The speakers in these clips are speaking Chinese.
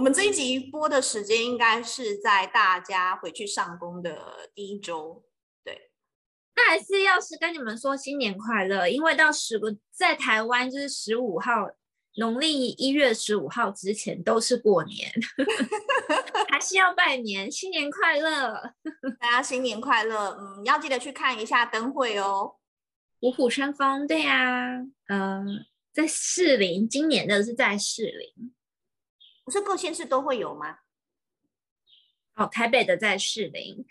我们这一集播的时间应该是在大家回去上工的第一周。对，那还是要是跟你们说新年快乐，因为到十个在台湾就是十五号，农历一月十五号之前都是过年，还是要拜年，新年快乐，大家新年快乐。嗯，要记得去看一下灯会哦。五虎生风，对呀、啊，嗯、呃，在士林，今年的是在士林，不是各县市都会有吗？哦，台北的在士林。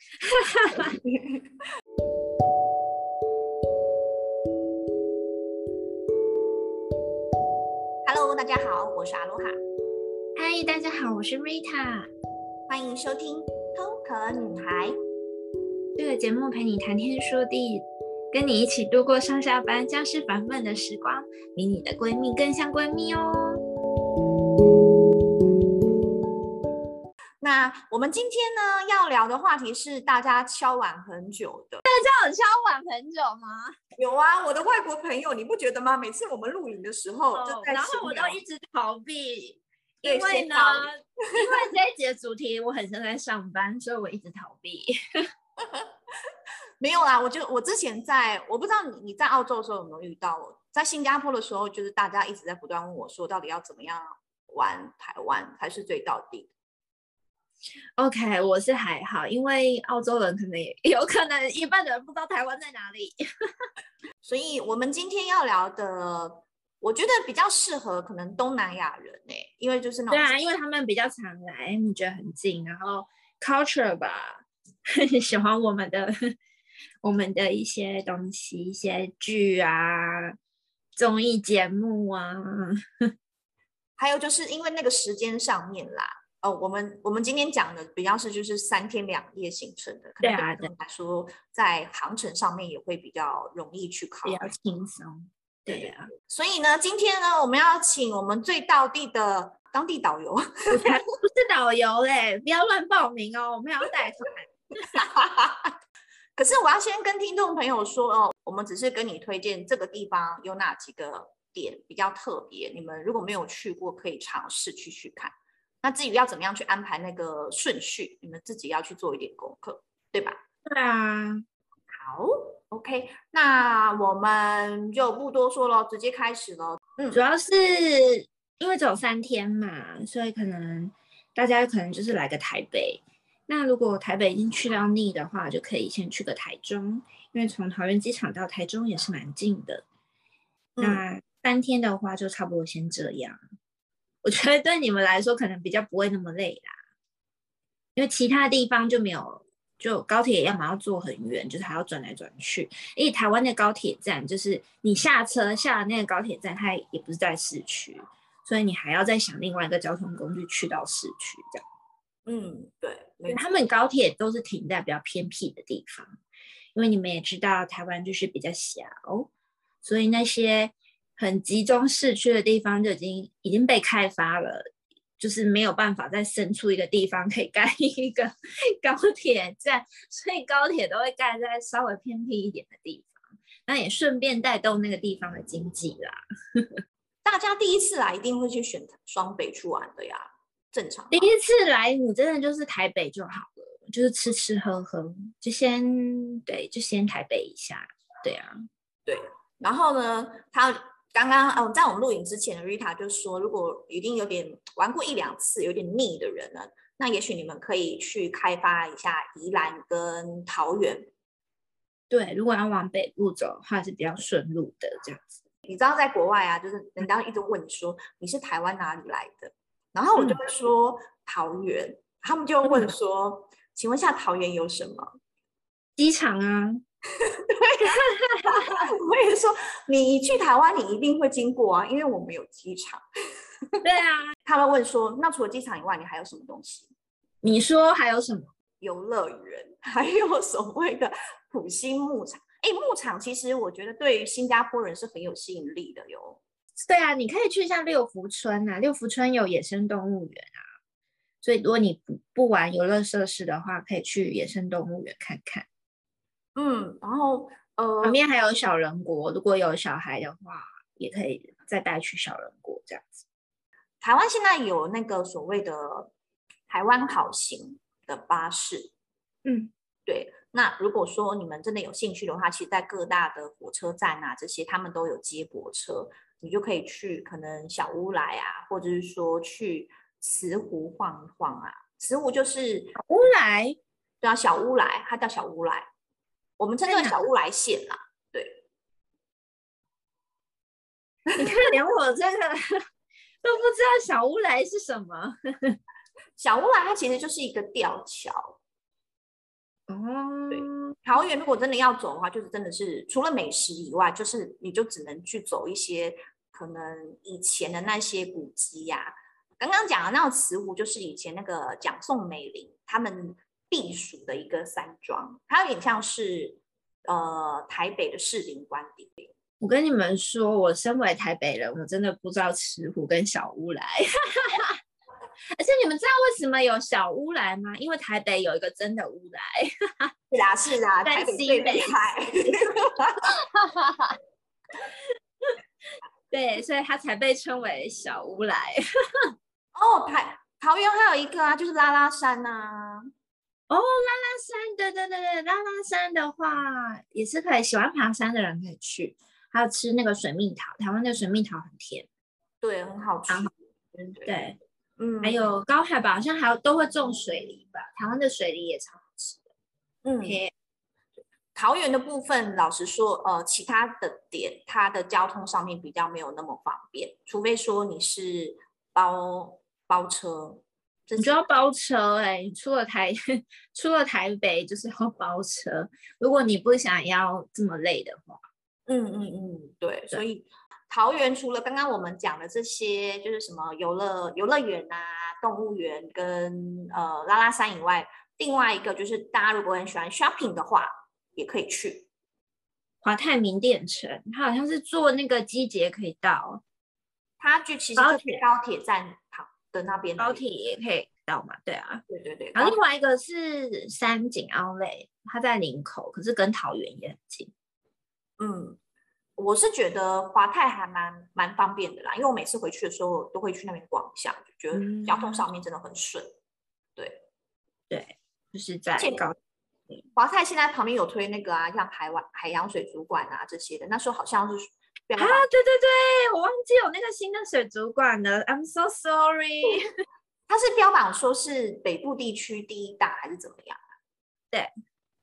Hello，大家好，我是阿罗哈。嗨，大家好，我是 Rita。欢迎收听《偷壳女孩》这个节目，陪你谈天说地。跟你一起度过上下班教室烦闷的时光，比你的闺蜜更像闺蜜哦。那我们今天呢要聊的话题是大家敲碗很久的。大家有敲碗很久吗？有啊，我的外国朋友，你不觉得吗？每次我们录影的时候，哦、然后我都一直逃避，因为呢，因为这一集的主题我很像在上班，所以我一直逃避。没有啦，我就我之前在，我不知道你你在澳洲的时候有没有遇到，在新加坡的时候，就是大家一直在不断问我说，到底要怎么样玩台湾才是最到底的？OK，我是还好，因为澳洲人可能也 有可能一半的人不知道台湾在哪里，所以我们今天要聊的，我觉得比较适合可能东南亚人呢、欸，因为就是那种对啊，因为他们比较常来，你觉得很近，然后 culture 吧，喜欢我们的。我们的一些东西，一些剧啊，综艺节目啊，还有就是因为那个时间上面啦，哦，我们我们今天讲的比较是就是三天两夜行程的，对啊，可能来说在航程上面也会比较容易去考虑，比较轻松，对啊。所以呢，今天呢，我们要请我们最到地的当地导游，不是导游嘞，不要乱报名哦，我们要带团。可是我要先跟听众朋友说哦，我们只是跟你推荐这个地方有哪几个点比较特别，你们如果没有去过，可以尝试去去看。那至于要怎么样去安排那个顺序，你们自己要去做一点功课，对吧？对啊。好，OK，那我们就不多说了，直接开始了。嗯，主要是因为只有三天嘛，所以可能大家可能就是来个台北。那如果台北已经去到腻的话，就可以先去个台中，因为从桃园机场到台中也是蛮近的。嗯、那三天的话，就差不多先这样。我觉得对你们来说可能比较不会那么累啦，因为其他地方就没有，就高铁要么要坐很远，就是还要转来转去。因为台湾的高铁站就是你下车下了那个高铁站，它也不是在市区，所以你还要再想另外一个交通工具去到市区这样。嗯，对。他们高铁都是停在比较偏僻的地方，因为你们也知道台湾就是比较小，所以那些很集中市区的地方就已经已经被开发了，就是没有办法再生出一个地方可以盖一个高铁站，所以高铁都会盖在稍微偏僻一点的地方，那也顺便带动那个地方的经济啦。大家第一次来一定会去选双北去玩的呀。正常。第一次来，你真的就是台北就好了，就是吃吃喝喝，就先对，就先台北一下，对啊，对。然后呢，他刚刚嗯，在我们录影之前，Rita 就说，如果已经有点玩过一两次，有点腻的人呢，那也许你们可以去开发一下宜兰跟桃园。对，如果要往北部走的话，是比较顺路的这样子。你知道，在国外啊，就是人家一直问你说，你是台湾哪里来的？然后我就会说、嗯、桃园，他们就问说，嗯、请问一下桃园有什么？机场啊。对，我也说你去台湾，你一定会经过啊，因为我们有机场。对啊，他们问说，那除了机场以外，你还有什么东西？你说还有什么？游乐园，还有所谓的普星牧场。哎，牧场其实我觉得对于新加坡人是很有吸引力的哟。对啊，你可以去一下六福村啊，六福村有野生动物园啊，所以如果你不不玩游乐设施的话，可以去野生动物园看看。嗯，然后呃，旁边还有小人国，如果有小孩的话，也可以再带去小人国这样子。台湾现在有那个所谓的台湾好行的巴士，嗯，对。那如果说你们真的有兴趣的话，其实，在各大的火车站啊，这些他们都有接驳车，你就可以去可能小乌来啊，或者是说去慈湖晃一晃啊。慈湖就是乌来，对啊，小乌来，它叫小乌来，我们称作小乌来县啦。对，你看，连我这个都不知道小乌来是什么。小乌来它其实就是一个吊桥。哦，对，桃园如果真的要走的话，就是真的是除了美食以外，就是你就只能去走一些可能以前的那些古迹呀、啊。刚刚讲的那个慈湖，就是以前那个蒋宋美龄他们避暑的一个山庄，它有点像是呃台北的士林官邸。我跟你们说，我身为台北人，我真的不知道慈湖跟小乌来。而且你们知道为什么有小乌来吗？因为台北有一个真的乌来。是啊，是啊，台北最厉害。对，所以它才被称为小乌来。哦，台桃园还有一个啊，就是拉拉山呐、啊。哦，拉拉山，对对对对，拉拉山的话也是可以，喜欢爬山的人可以去。还有吃那个水蜜桃，台湾的水蜜桃很甜，对，很好吃。对。对嗯，还有高海拔，好像还有都会种水梨吧？台湾的水梨也超好吃的。嗯，Okay. 桃园的部分，老实说，呃，其他的点，它的交通上面比较没有那么方便，除非说你是包包车，你就要包车哎、欸，出了台 出了台北就是要包车，如果你不想要这么累的话，嗯嗯嗯，对，对所以。桃园除了刚刚我们讲的这些，就是什么游乐游乐园啊、动物园跟呃拉拉山以外，另外一个就是大家如果很喜欢 shopping 的话，也可以去华泰名店城。它好像是坐那个机捷可以到，它就其实高铁高铁站旁的那边，高铁也可以到嘛？对啊，对对对。然后另外一个是三井奥莱，它在林口，可是跟桃园也很近。嗯。我是觉得华泰还蛮蛮方便的啦，因为我每次回去的时候都会去那边逛一下，就觉得交通上面真的很顺。嗯、对，对，就是在高。华泰现在旁边有推那个啊，像海湾海洋水族馆啊这些的，那时候好像是啊，对对对，我忘记有那个新的水族馆了，I'm so sorry。它是标榜说是北部地区第一大还是怎么样？对，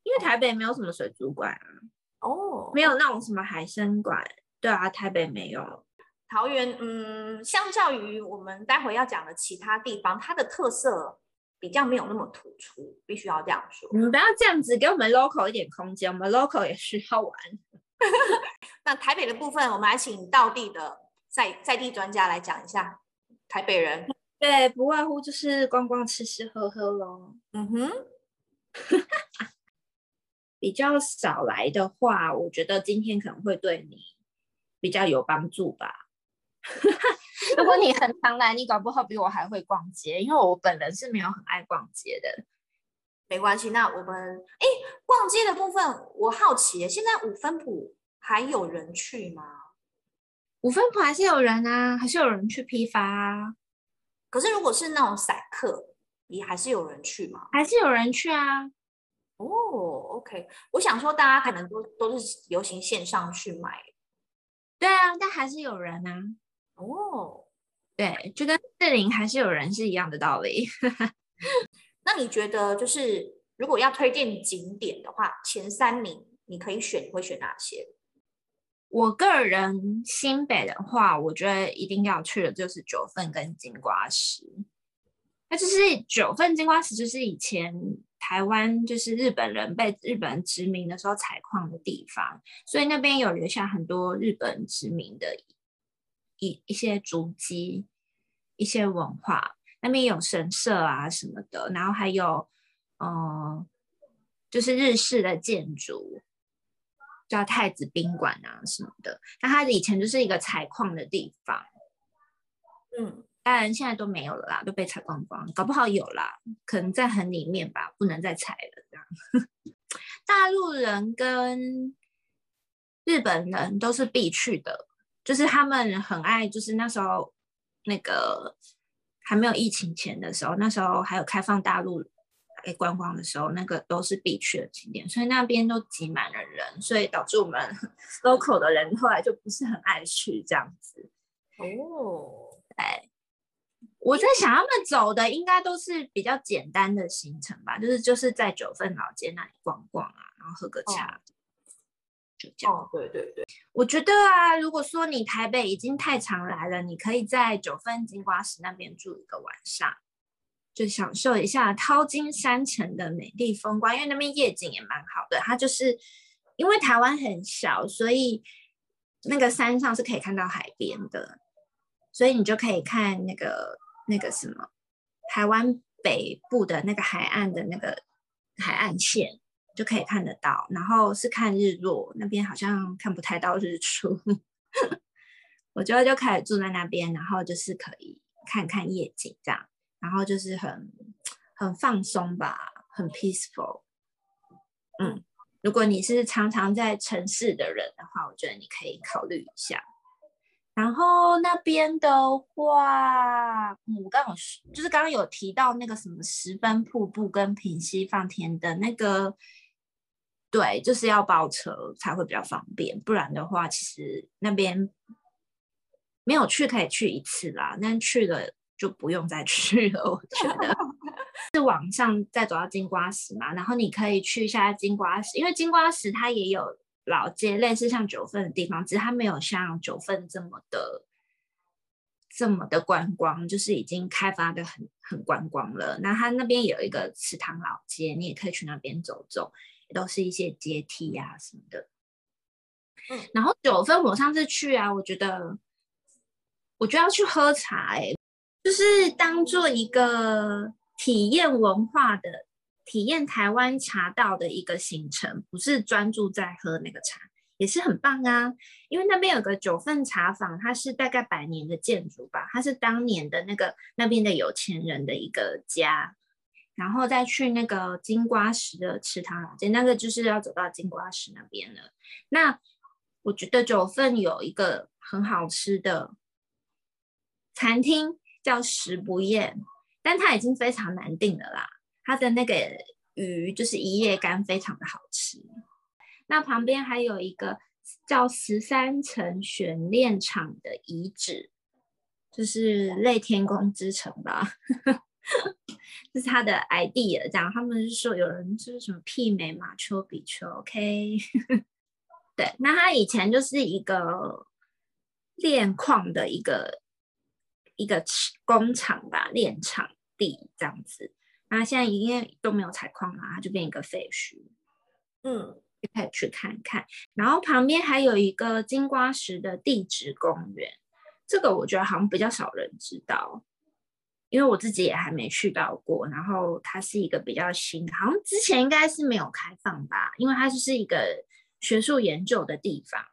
因为台北没有什么水族馆啊。哦，oh, 没有那种什么海参馆，对啊，台北没有。桃园，嗯，相较于我们待会要讲的其他地方，它的特色比较没有那么突出，必须要这样说。你们不要这样子，给我们 local 一点空间，我们 local 也需要玩。那台北的部分，我们来请道地的在在地专家来讲一下台北人。对，不外乎就是逛逛、吃吃喝喝喽。嗯哼。比较少来的话，我觉得今天可能会对你比较有帮助吧。如果你很常来，你搞不好比我还会逛街，因为我本人是没有很爱逛街的。没关系，那我们哎，逛街的部分，我好奇，现在五分埔还有人去吗？五分埔还是有人啊，还是有人去批发啊。可是如果是那种散客，也还是有人去吗？还是有人去啊。哦、oh，OK，我想说，大家可能都都是流行线上去买，对啊，但还是有人啊。哦，oh. 对，就跟四零还是有人是一样的道理。那你觉得，就是如果要推荐景点的话，前三名你可以选，你会选哪些？我个人新北的话，我觉得一定要去的就是九份跟金瓜石。那就是九份金瓜石，就是以前。台湾就是日本人被日本人殖民的时候采矿的地方，所以那边有留下很多日本殖民的一一些足迹、一些文化。那边有神社啊什么的，然后还有嗯、就是日式的建筑，叫太子宾馆啊什么的。那它以前就是一个采矿的地方，嗯。当然现在都没有了啦，都被采光光，搞不好有啦，可能在很里面吧，不能再采了这样。大陆人跟日本人都是必去的，就是他们很爱，就是那时候那个还没有疫情前的时候，那时候还有开放大陆来观光的时候，那个都是必去的景点，所以那边都挤满了人，所以导致我们 local 的人后来就不是很爱去这样子。哦，对。我在想，他们走的应该都是比较简单的行程吧，就是就是在九份老街那里逛逛啊，然后喝个茶，哦、就这样。哦，对对对，我觉得啊，如果说你台北已经太常来了，你可以在九份金瓜石那边住一个晚上，就享受一下淘金山城的美丽风光，因为那边夜景也蛮好的。它就是因为台湾很小，所以那个山上是可以看到海边的，所以你就可以看那个。那个什么，台湾北部的那个海岸的那个海岸线就可以看得到，然后是看日落，那边好像看不太到日出。我觉得就开始住在那边，然后就是可以看看夜景这样，然后就是很很放松吧，很 peaceful。嗯，如果你是常常在城市的人的话，我觉得你可以考虑一下。然后那边的话，嗯，我刚刚有就是刚刚有提到那个什么十分瀑布跟平溪放天灯那个，对，就是要包车才会比较方便，不然的话，其实那边没有去可以去一次啦，但去了就不用再去了。我觉得 是往上再走到金瓜石嘛，然后你可以去一下金瓜石，因为金瓜石它也有。老街类似像九份的地方，只是它没有像九份这么的这么的观光，就是已经开发的很很观光了。那它那边有一个池塘老街，你也可以去那边走走，也都是一些阶梯呀、啊、什么的。嗯，然后九份我上次去啊，我觉得我觉得要去喝茶、欸，哎，就是当做一个体验文化的。体验台湾茶道的一个行程，不是专注在喝那个茶，也是很棒啊。因为那边有个九份茶坊，它是大概百年的建筑吧，它是当年的那个那边的有钱人的一个家。然后再去那个金瓜石的池塘老街，那个就是要走到金瓜石那边了。那我觉得九份有一个很好吃的餐厅，叫食不厌，但它已经非常难订了啦。它的那个鱼就是一叶干，非常的好吃。那旁边还有一个叫十三层悬炼厂的遗址，就是类天宫之城吧，这 是它的 idea。这样他们是说有人就是什么媲美马丘比丘，OK？对，那它以前就是一个炼矿的一个一个工厂吧，炼场地这样子。那现在因为都没有采矿了，它就变一个废墟。嗯，就可以去看看。然后旁边还有一个金瓜石的地质公园，这个我觉得好像比较少人知道，因为我自己也还没去到过。然后它是一个比较新的，好像之前应该是没有开放吧，因为它就是一个学术研究的地方。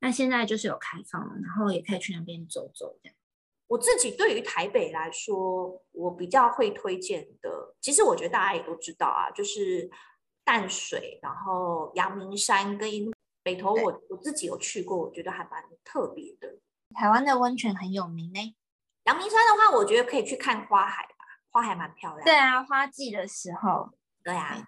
那现在就是有开放了，然后也可以去那边走走这样。我自己对于台北来说，我比较会推荐的，其实我觉得大家也都知道啊，就是淡水，然后阳明山跟北投我，我我自己有去过，我觉得还蛮特别的。台湾的温泉很有名呢。阳明山的话，我觉得可以去看花海吧，花海蛮漂亮。对啊，花季的时候。对啊。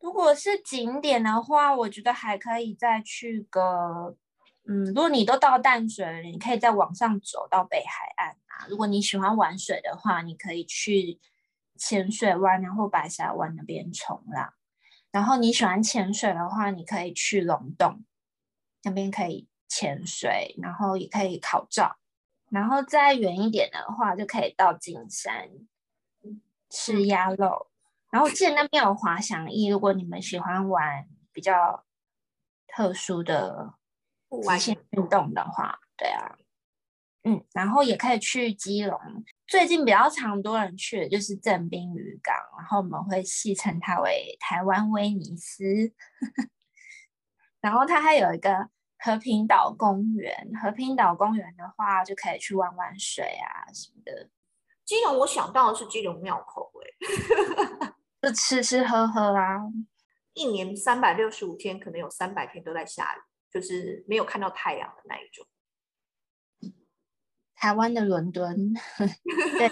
如果是景点的话，我觉得还可以再去个。嗯，如果你都到淡水了，你可以再往上走到北海岸啊。如果你喜欢玩水的话，你可以去浅水湾，然后白沙湾那边冲浪。然后你喜欢潜水的话，你可以去龙洞那边可以潜水，然后也可以考照。然后再远一点的话，就可以到金山吃鸭肉。然后我记得那边有滑翔翼，如果你们喜欢玩比较特殊的。极限运动的话，对啊，嗯，然后也可以去基隆。最近比较常多人去的就是正滨渔港，然后我们会戏称它为台湾威尼斯。然后它还有一个和平岛公园，和平岛公园的话就可以去玩玩水啊什么的。基隆我想到的是基隆庙口，哎，就吃吃喝喝啊，一年三百六十五天，可能有三百天都在下雨。就是没有看到太阳的那一种。台湾的伦敦。对，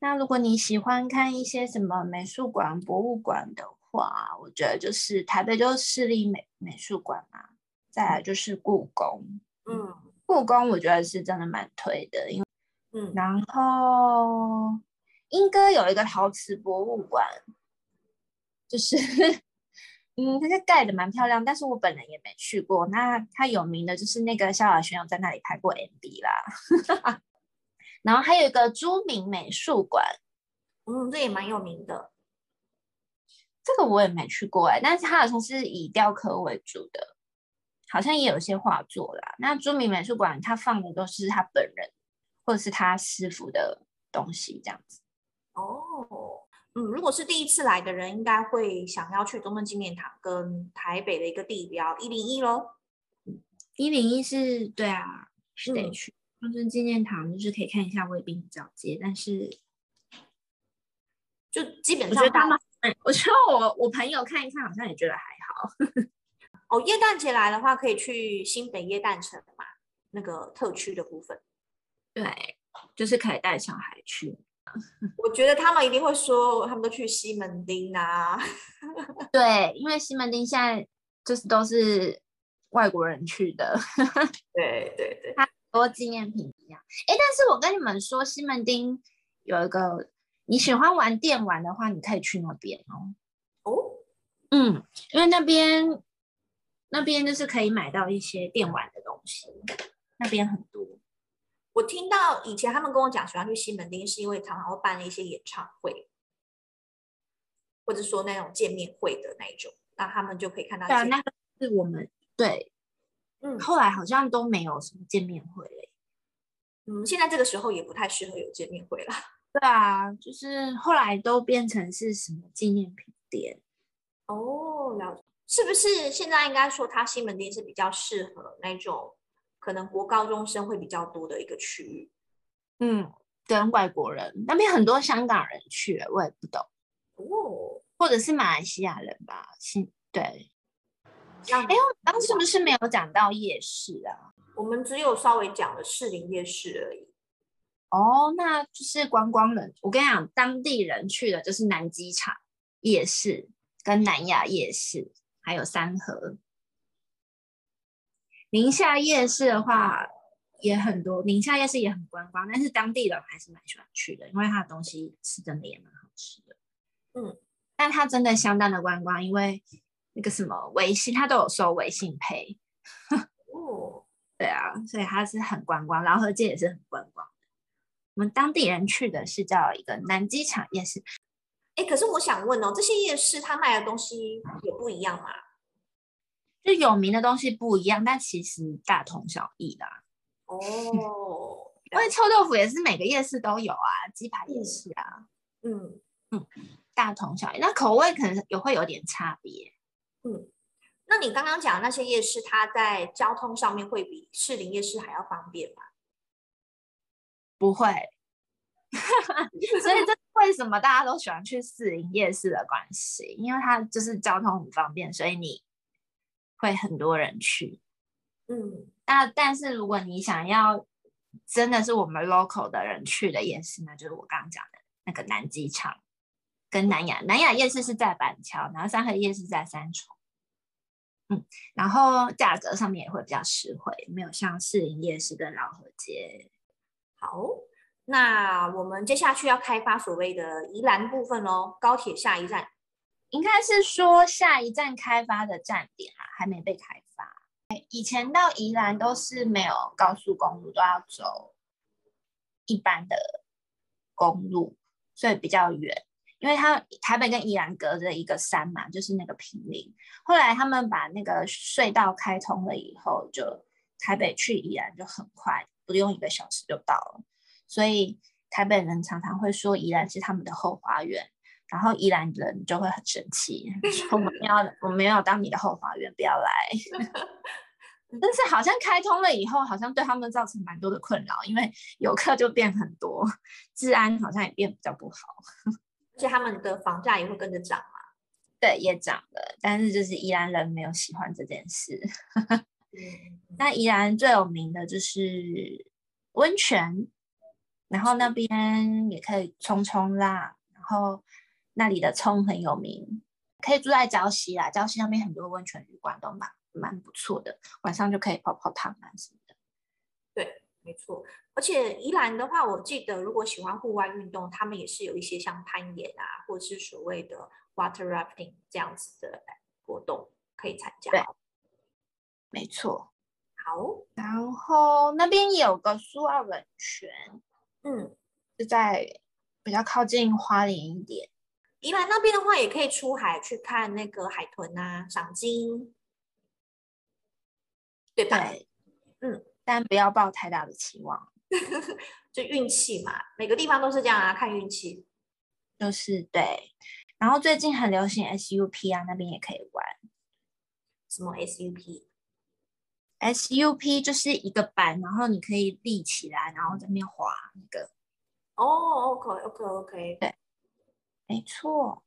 那如果你喜欢看一些什么美术馆、博物馆的话，我觉得就是台北就是市立美美术馆嘛，再来就是故宫。嗯，故宫我觉得是真的蛮推的，因为嗯，然后莺歌有一个陶瓷博物馆，就是。嗯，它是盖的蛮漂亮，但是我本人也没去过。那它有名的就是那个萧亚轩有在那里拍过 MV 啦。然后还有一个朱铭美术馆，嗯，这也蛮有名的。这个我也没去过哎、欸，但是它好像是以雕刻为主的，好像也有一些画作啦。那朱铭美术馆它放的都是他本人或者是他师傅的东西，这样子。哦。嗯，如果是第一次来的人，应该会想要去中正纪念堂跟台北的一个地标一零一咯。一零一是对啊，是得去、嗯、中正纪念堂，就是可以看一下卫兵交接，但是就基本上，我觉得他们，我觉得我我朋友看一看，好像也觉得还好。哦，耶诞节来的话，可以去新北耶诞城嘛，那个特区的部分。对，就是可以带小孩去。我觉得他们一定会说，他们都去西门町啊。对，因为西门町现在就是都是外国人去的。对 对对，它很多纪念品一样。哎，但是我跟你们说，西门町有一个，你喜欢玩电玩的话，你可以去那边哦。哦，嗯，因为那边那边就是可以买到一些电玩的东西，那边很多。我听到以前他们跟我讲喜欢去西门町，是因为常常会办一些演唱会，或者说那种见面会的那一种，那他们就可以看到。对啊，那个是我们对，嗯，后来好像都没有什么见面会嘞。嗯，现在这个时候也不太适合有见面会了。对啊，就是后来都变成是什么纪念品店。哦，了解，是不是现在应该说它西门町是比较适合那种？可能国高中生会比较多的一个区域，嗯，跟外国人那边很多香港人去，我也不懂哦，或者是马来西亚人吧，是，对。哎，我们刚是不是没有讲到夜市啊？我们只有稍微讲了士林夜市而已。哦，那就是观光人。我跟你讲，当地人去的就是南机场夜市、跟南雅夜市，还有三和。宁夏夜市的话也很多，宁夏夜市也很观光，但是当地人还是蛮喜欢去的，因为它的东西是真的也蛮好吃的。嗯，但它真的相当的观光，因为那个什么微信，它都有收微信 Pay。哦，对啊，所以它是很观光，饶河街也是很观光。我们当地人去的是叫一个南机场夜市。哎，可是我想问哦，这些夜市它卖的东西也不一样吗？就有名的东西不一样，但其实大同小异啦。哦，因为臭豆腐也是每个夜市都有啊，鸡排也是啊。嗯嗯，大同小异，那口味可能也会有点差别。嗯，那你刚刚讲的那些夜市，它在交通上面会比士林夜市还要方便吗？不会，所以这是为什么大家都喜欢去士林夜市的关系，因为它就是交通很方便，所以你。会很多人去，嗯，那但是如果你想要真的是我们 local 的人去的夜市，那就是我刚刚讲的那个南机场跟南雅，南雅夜市是在板桥，然后三和夜市在三重，嗯，然后价格上面也会比较实惠，没有像市营夜市跟老河街。好，那我们接下去要开发所谓的宜兰部分喽，高铁下一站。应该是说下一站开发的站点啊，还没被开发。以前到宜兰都是没有高速公路，都要走一般的公路，所以比较远。因为它台北跟宜兰隔着一个山嘛，就是那个平林。后来他们把那个隧道开通了以后，就台北去宜兰就很快，不用一个小时就到了。所以台北人常常会说宜兰是他们的后花园。然后宜兰人就会很生气，说我们要我们没有当你的后花园，不要来。但是好像开通了以后，好像对他们造成蛮多的困扰，因为游客就变很多，治安好像也变比较不好，而且他们的房价也会跟着涨嘛。对，也涨了，但是就是宜兰人没有喜欢这件事。那宜兰最有名的就是温泉，然后那边也可以冲冲浪，然后那里的葱很有名，可以住在礁溪啦。礁溪那边很多温泉旅馆都蛮蛮不错的，晚上就可以泡泡汤啊什么的。对，没错。而且宜兰的话，我记得如果喜欢户外运动，他们也是有一些像攀岩啊，或者是所谓的 water rafting 这样子的活动可以参加。对，没错。好，然后那边有个苏澳温泉。嗯，是在比较靠近花莲一点。宜兰那边的话，也可以出海去看那个海豚啊，赏金，对吧？对，嗯，但不要抱太大的期望，就运气嘛，每个地方都是这样啊，看运气。就是对，然后最近很流行 SUP 啊，那边也可以玩。什么 SUP？SUP 就是一个板，然后你可以立起来，然后在那边滑那个。哦、okay, okay. 对，没错。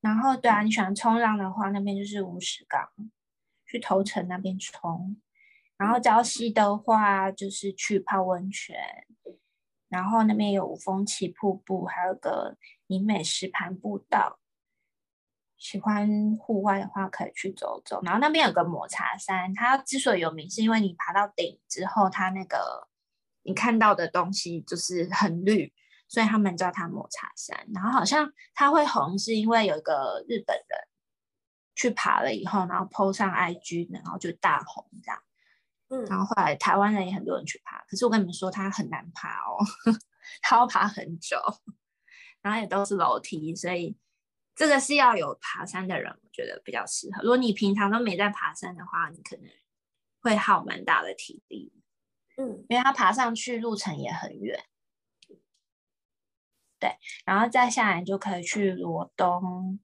然后对啊，你喜欢冲浪的话，那边就是乌石港，去头城那边冲。然后礁溪的话，就是去泡温泉。然后那边有五峰奇瀑布，还有个宁美石盘步道。喜欢户外的话，可以去走走。然后那边有个抹茶山，它之所以有名，是因为你爬到顶之后，它那个你看到的东西就是很绿，所以他们叫它抹茶山。然后好像它会红，是因为有一个日本人去爬了以后，然后 po 上 IG，然后就大红这样。嗯，然后后来台湾人也很多人去爬，可是我跟你们说，它很难爬哦，它要爬很久，然后也都是楼梯，所以。这个是要有爬山的人，我觉得比较适合。如果你平常都没在爬山的话，你可能会耗蛮大的体力。嗯，因为它爬上去路程也很远。对，然后再下来就可以去罗东。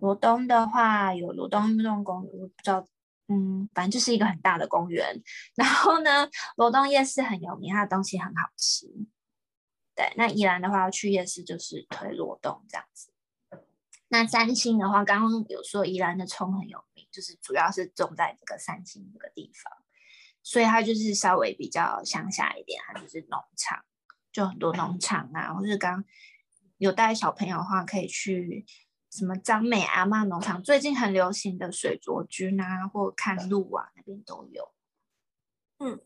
罗东的话有罗东运动公园，我不知道，嗯，反正就是一个很大的公园。然后呢，罗东夜市很有名，它的东西很好吃。对，那宜兰的话要去夜市就是推罗东这样子。那三星的话，刚刚有说宜兰的葱很有名，就是主要是种在这个三星这个地方，所以它就是稍微比较乡下一点，它就是农场，就很多农场啊，或是刚有带小朋友的话，可以去什么张美阿妈农场，最近很流行的水族菌啊，或看鹿啊，那边都有，嗯。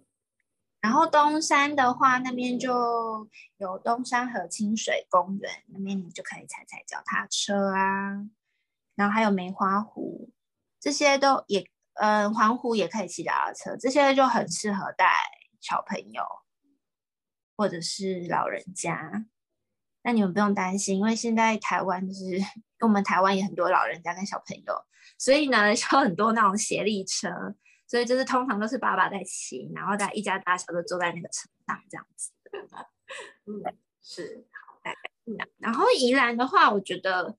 然后东山的话，那边就有东山河清水公园，那边你就可以踩踩脚踏车啊。然后还有梅花湖，这些都也，嗯，环湖也可以骑脚踏车，这些就很适合带小朋友或者是老人家。那你们不用担心，因为现在台湾就是 我们台湾也很多老人家跟小朋友，所以呢，有很多那种协力车。所以就是通常都是爸爸在骑，然后大家一家大小都坐在那个车上这样子。嗯，是好，然后宜兰的话，我觉得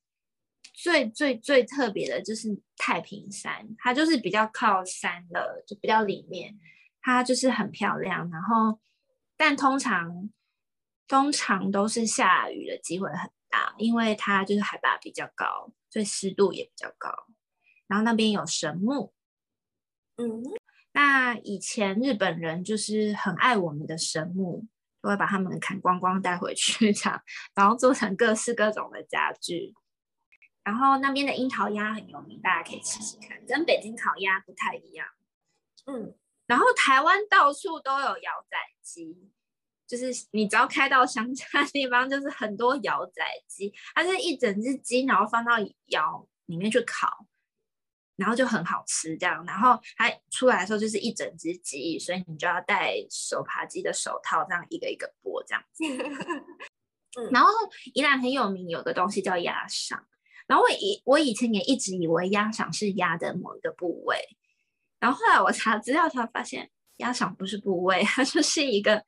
最最最特别的就是太平山，它就是比较靠山的，就比较里面，它就是很漂亮。然后，但通常通常都是下雨的机会很大，因为它就是海拔比较高，所以湿度也比较高。然后那边有神木。嗯，那以前日本人就是很爱我们的神木，都会把它们砍光光带回去，这样，然后做成各式各种的家具。然后那边的樱桃鸭很有名，大家可以试试看，跟北京烤鸭不太一样。嗯，然后台湾到处都有窑仔鸡，就是你只要开到乡下地方，就是很多窑仔鸡，它是一整只鸡，然后放到窑里面去烤。然后就很好吃，这样，然后它出来的时候就是一整只鸡，所以你就要戴手扒鸡的手套，这样一个一个剥这样子。嗯、然后宜兰很有名，有个东西叫鸭赏。然后我以我以前也一直以为鸭赏是鸭的某一个部位，然后后来我查资料才发现，鸭赏不是部位，它就是一个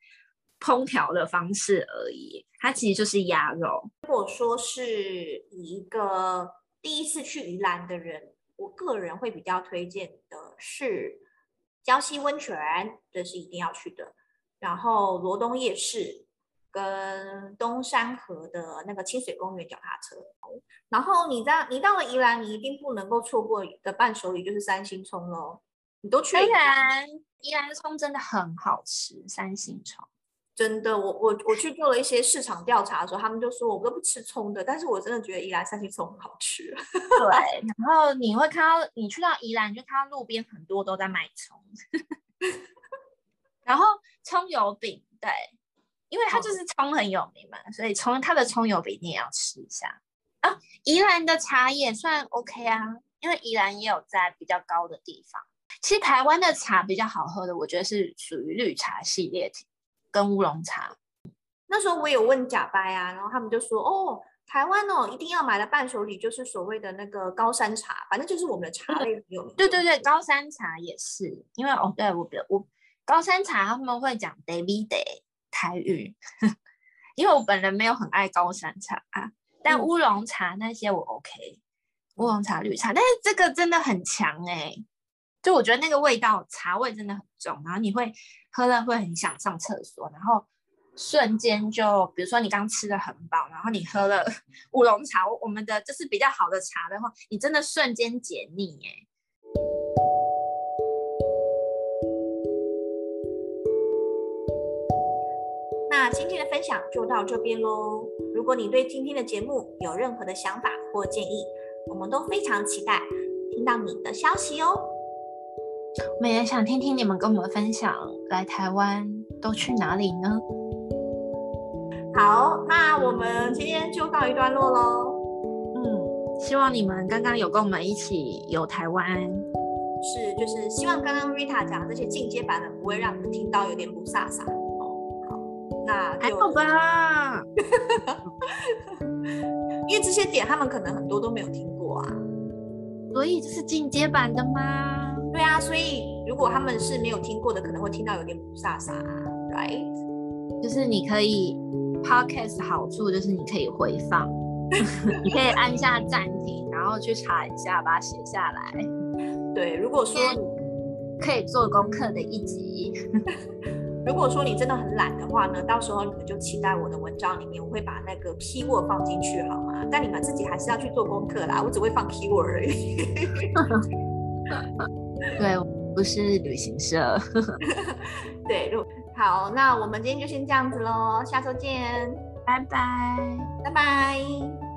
烹调的方式而已。它其实就是鸭肉。如果说是一个第一次去宜兰的人。我个人会比较推荐的是礁溪温泉，这是一定要去的。然后罗东夜市跟东山河的那个清水公园脚踏车。然后你在你到了宜兰，你一定不能够错过的伴手礼就是三星葱喽。你都去了？宜兰宜兰的葱真的很好吃，三星葱。真的，我我我去做了一些市场调查的时候，他们就说我都不吃葱的，但是我真的觉得宜兰三星葱很好吃。对，然后你会看到你去到宜兰，你就看到路边很多都在卖葱，然后葱油饼，对，因为它就是葱很有名嘛，哦、所以葱它的葱油饼你也要吃一下啊。宜兰的茶也算 OK 啊，因为宜兰也有在比较高的地方。其实台湾的茶比较好喝的，我觉得是属于绿茶系列跟乌龙茶。那时候我有问假掰啊，然后他们就说：“哦，台湾哦，一定要买的伴手礼就是所谓的那个高山茶，反正就是我们的茶类有名。”对对对，高山茶也是，因为哦，对我我高山茶他们会讲 “baby day” 台语，因为我本人没有很爱高山茶啊，但乌龙茶那些我 OK，乌龙茶、绿茶，但是这个真的很强哎、欸。就我觉得那个味道，茶味真的很重，然后你会喝了会很想上厕所，然后瞬间就，比如说你刚吃的很饱，然后你喝了 乌龙茶，我们的就是比较好的茶的话，你真的瞬间解腻哎。那今天的分享就到这边喽。如果你对今天的节目有任何的想法或建议，我们都非常期待听到你的消息哦。我们也想听听你们跟我们分享，来台湾都去哪里呢？好，那我们今天就告一段落喽。嗯，希望你们刚刚有跟我们一起游台湾，是，就是希望刚刚 Rita 讲的这些进阶版的不会让你们听到有点不飒飒哦。好，那就还好吧，因为这些点他们可能很多都没有听过啊，所以这是进阶版的吗？对啊，所以如果他们是没有听过的，可能会听到有点不飒飒，right？就是你可以 podcast 好处就是你可以回放，你可以按下暂停，然后去查一下，把它写下来。对，如果说可以做功课的一集。如果说你真的很懒的话呢，到时候你们就期待我的文章里面我会把那个 keyword 放进去，好吗？但你们自己还是要去做功课啦，我只会放 keyword 而已。对，不是旅行社。对，好，那我们今天就先这样子喽，下周见，拜拜，拜拜。